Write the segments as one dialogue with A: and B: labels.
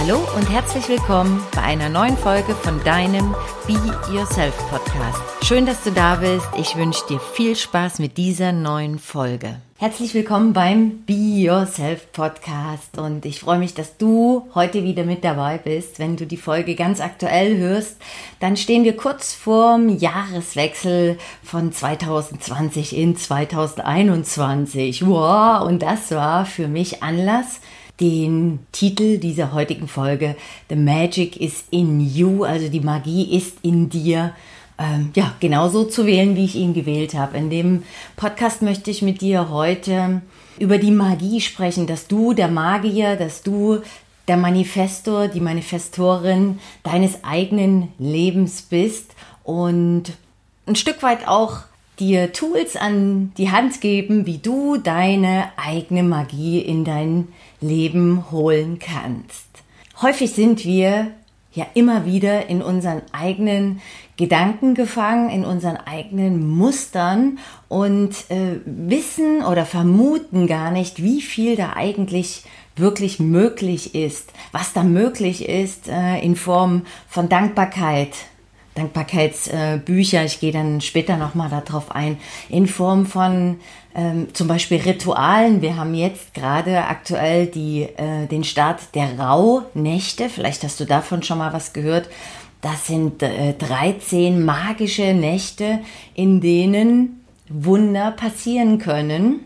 A: Hallo und herzlich willkommen bei einer neuen Folge von deinem Be Yourself Podcast. Schön, dass du da bist. Ich wünsche dir viel Spaß mit dieser neuen Folge. Herzlich willkommen beim Be Yourself Podcast und ich freue mich, dass du heute wieder mit dabei bist. Wenn du die Folge ganz aktuell hörst, dann stehen wir kurz vorm Jahreswechsel von 2020 in 2021. Wow, und das war für mich Anlass, den Titel dieser heutigen Folge The Magic is in You, also die Magie ist in dir, ähm, ja, genauso zu wählen, wie ich ihn gewählt habe. In dem Podcast möchte ich mit dir heute über die Magie sprechen, dass du der Magier, dass du der Manifestor, die Manifestorin deines eigenen Lebens bist und ein Stück weit auch dir Tools an die Hand geben, wie du deine eigene Magie in dein Leben holen kannst. Häufig sind wir ja immer wieder in unseren eigenen Gedanken gefangen, in unseren eigenen Mustern und äh, wissen oder vermuten gar nicht, wie viel da eigentlich wirklich möglich ist, was da möglich ist äh, in Form von Dankbarkeit, Dankbarkeitsbücher, ich gehe dann später nochmal darauf ein, in Form von ähm, zum Beispiel Ritualen. Wir haben jetzt gerade aktuell die, äh, den Start der Rauhnächte. Vielleicht hast du davon schon mal was gehört. Das sind äh, 13 magische Nächte, in denen Wunder passieren können.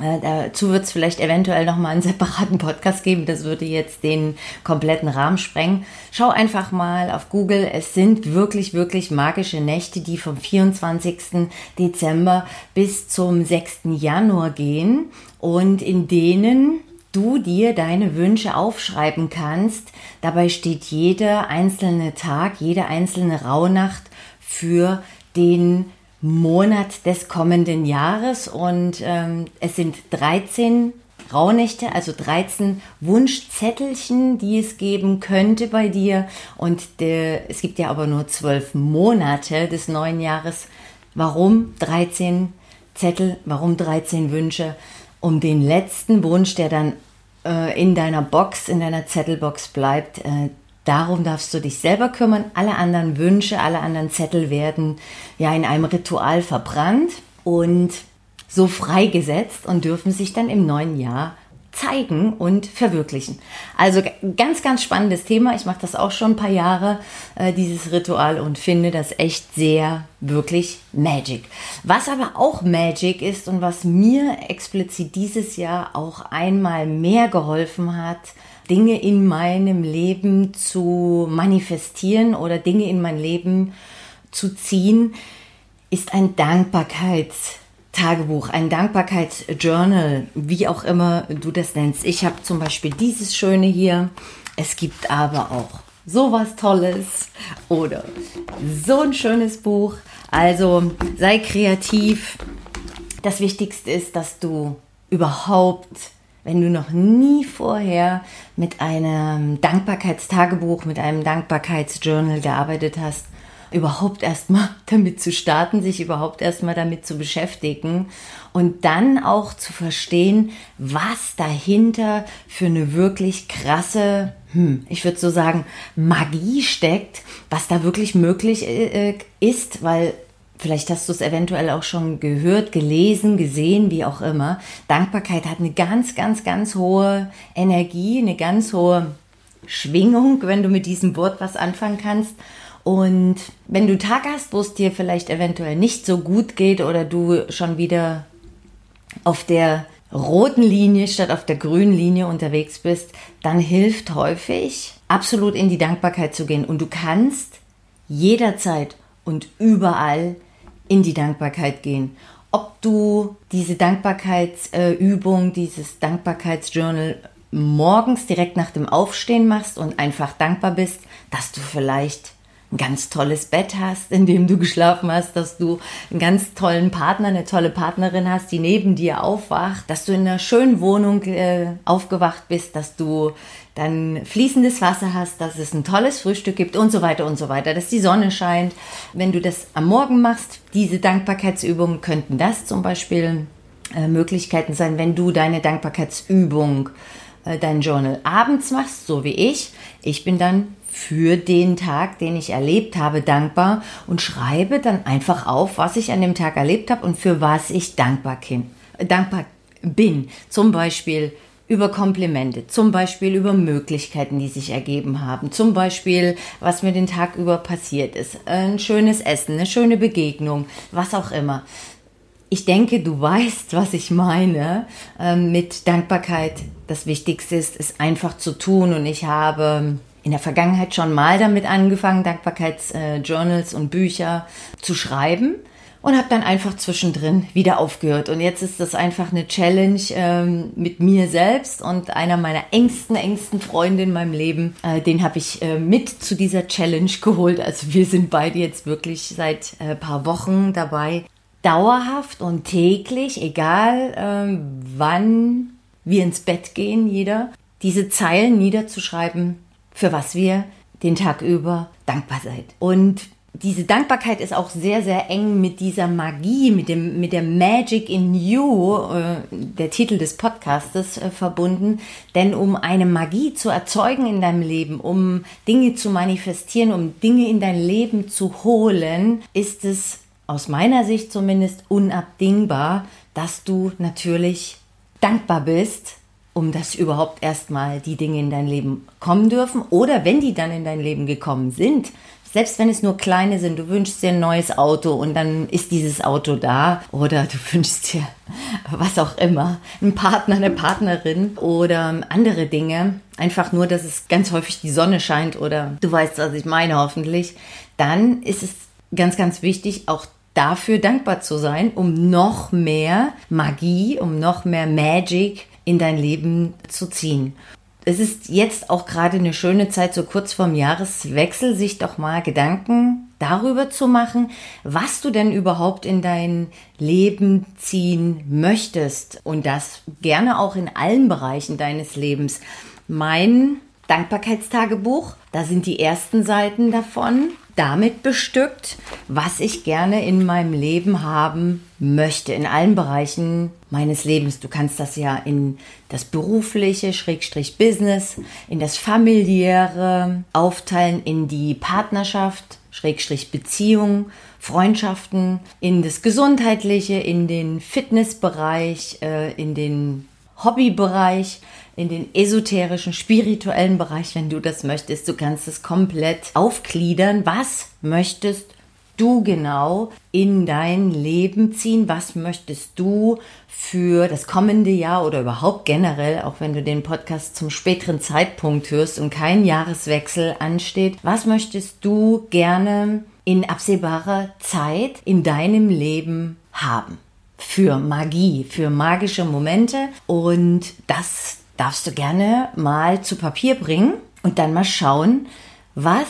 A: Äh, dazu wird es vielleicht eventuell noch mal einen separaten Podcast geben. Das würde jetzt den kompletten Rahmen sprengen. Schau einfach mal auf Google. Es sind wirklich, wirklich magische Nächte, die vom 24. Dezember bis zum 6. Januar gehen und in denen du dir deine Wünsche aufschreiben kannst. Dabei steht jeder einzelne Tag, jede einzelne Rauhnacht für den Monat des kommenden Jahres und ähm, es sind 13 Rauhnächte, also 13 Wunschzettelchen, die es geben könnte bei dir. Und der, es gibt ja aber nur zwölf Monate des neuen Jahres. Warum 13 Zettel? Warum 13 Wünsche? Um den letzten Wunsch, der dann äh, in deiner Box, in deiner Zettelbox bleibt, äh, Darum darfst du dich selber kümmern. Alle anderen Wünsche, alle anderen Zettel werden ja in einem Ritual verbrannt und so freigesetzt und dürfen sich dann im neuen Jahr zeigen und verwirklichen. Also ganz, ganz spannendes Thema. Ich mache das auch schon ein paar Jahre, äh, dieses Ritual, und finde das echt sehr, wirklich Magic. Was aber auch Magic ist und was mir explizit dieses Jahr auch einmal mehr geholfen hat, Dinge in meinem Leben zu manifestieren oder Dinge in mein Leben zu ziehen, ist ein Dankbarkeitstagebuch, ein Dankbarkeitsjournal, wie auch immer du das nennst. Ich habe zum Beispiel dieses schöne hier. Es gibt aber auch sowas Tolles oder so ein schönes Buch. Also sei kreativ. Das Wichtigste ist, dass du überhaupt wenn du noch nie vorher mit einem Dankbarkeitstagebuch, mit einem Dankbarkeitsjournal gearbeitet hast, überhaupt erstmal damit zu starten, sich überhaupt erstmal damit zu beschäftigen und dann auch zu verstehen, was dahinter für eine wirklich krasse, hm, ich würde so sagen, Magie steckt, was da wirklich möglich äh, ist, weil Vielleicht hast du es eventuell auch schon gehört, gelesen, gesehen, wie auch immer. Dankbarkeit hat eine ganz, ganz, ganz hohe Energie, eine ganz hohe Schwingung, wenn du mit diesem Wort was anfangen kannst. Und wenn du Tag hast, wo es dir vielleicht eventuell nicht so gut geht oder du schon wieder auf der roten Linie statt auf der grünen Linie unterwegs bist, dann hilft häufig, absolut in die Dankbarkeit zu gehen. Und du kannst jederzeit und überall in die Dankbarkeit gehen. Ob du diese Dankbarkeitsübung, dieses Dankbarkeitsjournal morgens direkt nach dem Aufstehen machst und einfach dankbar bist, dass du vielleicht ein ganz tolles Bett hast, in dem du geschlafen hast, dass du einen ganz tollen Partner, eine tolle Partnerin hast, die neben dir aufwacht, dass du in einer schönen Wohnung äh, aufgewacht bist, dass du dann fließendes Wasser hast, dass es ein tolles Frühstück gibt und so weiter und so weiter, dass die Sonne scheint. Wenn du das am Morgen machst, diese Dankbarkeitsübungen könnten das zum Beispiel äh, Möglichkeiten sein, wenn du deine Dankbarkeitsübung äh, dein Journal abends machst, so wie ich. Ich bin dann für den Tag, den ich erlebt habe, dankbar und schreibe dann einfach auf, was ich an dem Tag erlebt habe und für was ich dankbar, bin. dankbar bin. Zum Beispiel über Komplimente, zum Beispiel über Möglichkeiten, die sich ergeben haben, zum Beispiel, was mir den Tag über passiert ist, ein schönes Essen, eine schöne Begegnung, was auch immer. Ich denke, du weißt, was ich meine ähm, mit Dankbarkeit. Das Wichtigste ist, es einfach zu tun und ich habe in der Vergangenheit schon mal damit angefangen, Dankbarkeitsjournals äh, und Bücher zu schreiben und habe dann einfach zwischendrin wieder aufgehört. Und jetzt ist das einfach eine Challenge ähm, mit mir selbst und einer meiner engsten, engsten Freunde in meinem Leben. Äh, den habe ich äh, mit zu dieser Challenge geholt. Also wir sind beide jetzt wirklich seit äh, paar Wochen dabei. Dauerhaft und täglich, egal ähm, wann wir ins Bett gehen, jeder, diese Zeilen niederzuschreiben, für was wir den Tag über dankbar seid. Und diese Dankbarkeit ist auch sehr, sehr eng mit dieser Magie, mit, dem, mit der Magic in You, äh, der Titel des Podcastes, äh, verbunden. Denn um eine Magie zu erzeugen in deinem Leben, um Dinge zu manifestieren, um Dinge in dein Leben zu holen, ist es aus meiner Sicht zumindest unabdingbar, dass du natürlich dankbar bist um dass überhaupt erstmal die Dinge in dein Leben kommen dürfen? Oder wenn die dann in dein Leben gekommen sind, selbst wenn es nur kleine sind, du wünschst dir ein neues Auto und dann ist dieses Auto da oder du wünschst dir was auch immer, einen Partner, eine Partnerin oder andere Dinge, einfach nur, dass es ganz häufig die Sonne scheint oder du weißt, was ich meine hoffentlich, dann ist es ganz, ganz wichtig, auch dafür dankbar zu sein, um noch mehr Magie, um noch mehr Magic in dein Leben zu ziehen. Es ist jetzt auch gerade eine schöne Zeit, so kurz vorm Jahreswechsel, sich doch mal Gedanken darüber zu machen, was du denn überhaupt in dein Leben ziehen möchtest. Und das gerne auch in allen Bereichen deines Lebens. Mein Dankbarkeitstagebuch, da sind die ersten Seiten davon damit bestückt, was ich gerne in meinem Leben haben möchte, in allen Bereichen meines Lebens. Du kannst das ja in das berufliche, Schrägstrich Business, in das familiäre aufteilen, in die Partnerschaft, Schrägstrich Beziehung, Freundschaften, in das gesundheitliche, in den Fitnessbereich, äh, in den Hobbybereich in den esoterischen, spirituellen Bereich, wenn du das möchtest. Du kannst es komplett aufgliedern. Was möchtest du genau in dein Leben ziehen? Was möchtest du für das kommende Jahr oder überhaupt generell, auch wenn du den Podcast zum späteren Zeitpunkt hörst und kein Jahreswechsel ansteht? Was möchtest du gerne in absehbarer Zeit in deinem Leben haben? Für Magie, für magische Momente und das darfst du gerne mal zu Papier bringen und dann mal schauen, was,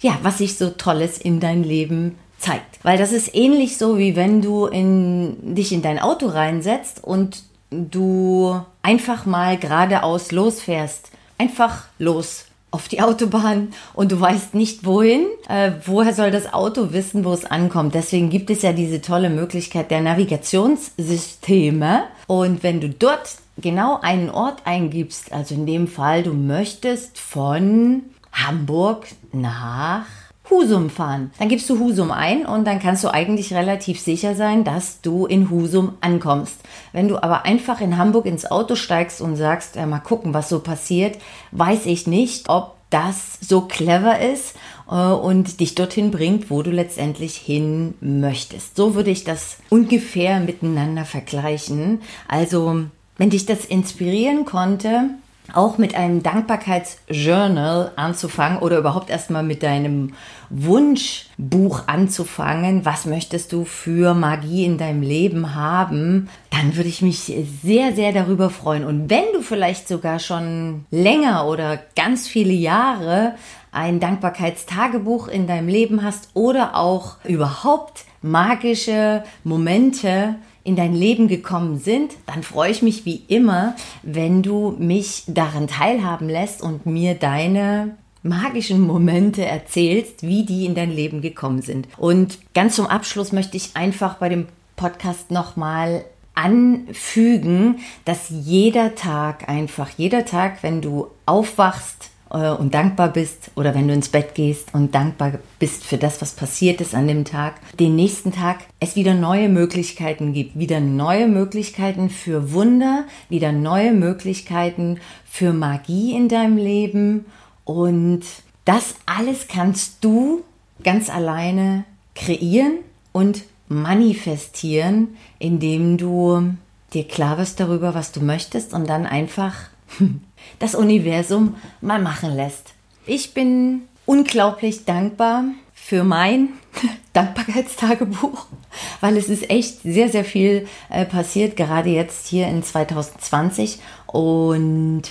A: ja, was sich so Tolles in dein Leben zeigt. Weil das ist ähnlich so, wie wenn du in, dich in dein Auto reinsetzt und du einfach mal geradeaus losfährst. Einfach los auf die Autobahn und du weißt nicht wohin. Äh, woher soll das Auto wissen, wo es ankommt? Deswegen gibt es ja diese tolle Möglichkeit der Navigationssysteme. Und wenn du dort genau einen Ort eingibst, also in dem Fall, du möchtest von Hamburg nach Husum fahren. Dann gibst du Husum ein und dann kannst du eigentlich relativ sicher sein, dass du in Husum ankommst. Wenn du aber einfach in Hamburg ins Auto steigst und sagst, ja, mal gucken, was so passiert, weiß ich nicht, ob das so clever ist äh, und dich dorthin bringt, wo du letztendlich hin möchtest. So würde ich das ungefähr miteinander vergleichen. Also wenn dich das inspirieren konnte, auch mit einem Dankbarkeitsjournal anzufangen oder überhaupt erstmal mit deinem Wunschbuch anzufangen, was möchtest du für Magie in deinem Leben haben, dann würde ich mich sehr, sehr darüber freuen. Und wenn du vielleicht sogar schon länger oder ganz viele Jahre ein Dankbarkeitstagebuch in deinem Leben hast oder auch überhaupt magische Momente in dein Leben gekommen sind, dann freue ich mich wie immer, wenn du mich daran teilhaben lässt und mir deine magischen Momente erzählst, wie die in dein Leben gekommen sind. Und ganz zum Abschluss möchte ich einfach bei dem Podcast nochmal anfügen, dass jeder Tag einfach, jeder Tag, wenn du aufwachst, und dankbar bist oder wenn du ins Bett gehst und dankbar bist für das, was passiert ist an dem Tag, den nächsten Tag es wieder neue Möglichkeiten gibt, wieder neue Möglichkeiten für Wunder, wieder neue Möglichkeiten für Magie in deinem Leben. Und das alles kannst du ganz alleine kreieren und manifestieren, indem du dir klar wirst darüber, was du möchtest und dann einfach das Universum mal machen lässt. Ich bin unglaublich dankbar für mein Dankbarkeitstagebuch, weil es ist echt sehr, sehr viel äh, passiert, gerade jetzt hier in 2020. Und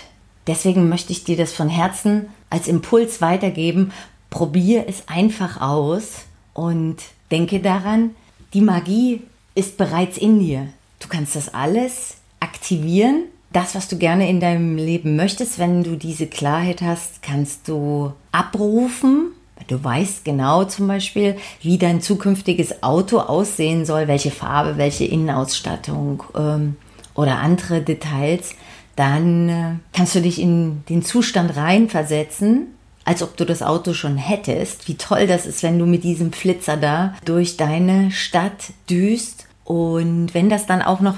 A: deswegen möchte ich dir das von Herzen als Impuls weitergeben. Probier es einfach aus und denke daran, die Magie ist bereits in dir. Du kannst das alles aktivieren das, was du gerne in deinem Leben möchtest, wenn du diese Klarheit hast, kannst du abrufen. Du weißt genau zum Beispiel, wie dein zukünftiges Auto aussehen soll, welche Farbe, welche Innenausstattung ähm, oder andere Details. Dann äh, kannst du dich in den Zustand reinversetzen, als ob du das Auto schon hättest. Wie toll das ist, wenn du mit diesem Flitzer da durch deine Stadt düst. Und wenn das dann auch noch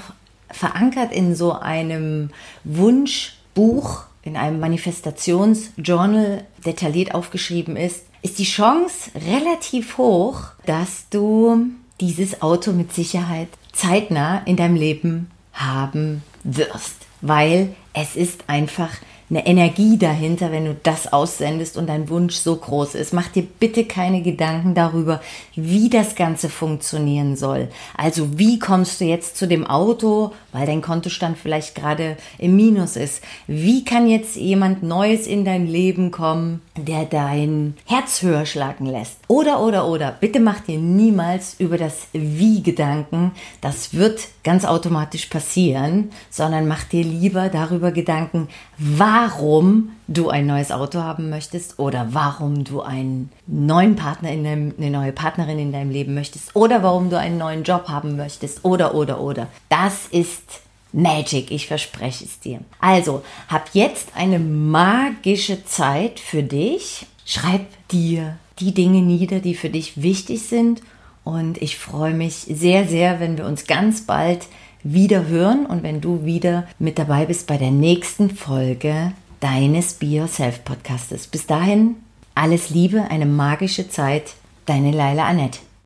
A: verankert in so einem Wunschbuch, in einem Manifestationsjournal detailliert aufgeschrieben ist, ist die Chance relativ hoch, dass du dieses Auto mit Sicherheit zeitnah in deinem Leben haben wirst, weil es ist einfach eine Energie dahinter, wenn du das aussendest und dein Wunsch so groß ist. Mach dir bitte keine Gedanken darüber, wie das Ganze funktionieren soll. Also wie kommst du jetzt zu dem Auto, weil dein Kontostand vielleicht gerade im Minus ist. Wie kann jetzt jemand Neues in dein Leben kommen, der dein Herz höher schlagen lässt? Oder, oder, oder. Bitte mach dir niemals über das Wie Gedanken. Das wird ganz automatisch passieren, sondern mach dir lieber darüber Gedanken, warum du ein neues Auto haben möchtest oder warum du einen neuen Partner in deinem, eine neue Partnerin in deinem Leben möchtest oder warum du einen neuen Job haben möchtest oder oder oder. Das ist Magic, ich verspreche es dir. Also, hab jetzt eine magische Zeit für dich. Schreib dir die Dinge nieder, die für dich wichtig sind und ich freue mich sehr, sehr, wenn wir uns ganz bald wieder hören und wenn du wieder mit dabei bist bei der nächsten Folge deines Be Yourself Podcastes. Bis dahin alles Liebe, eine magische Zeit, deine Leila Annette.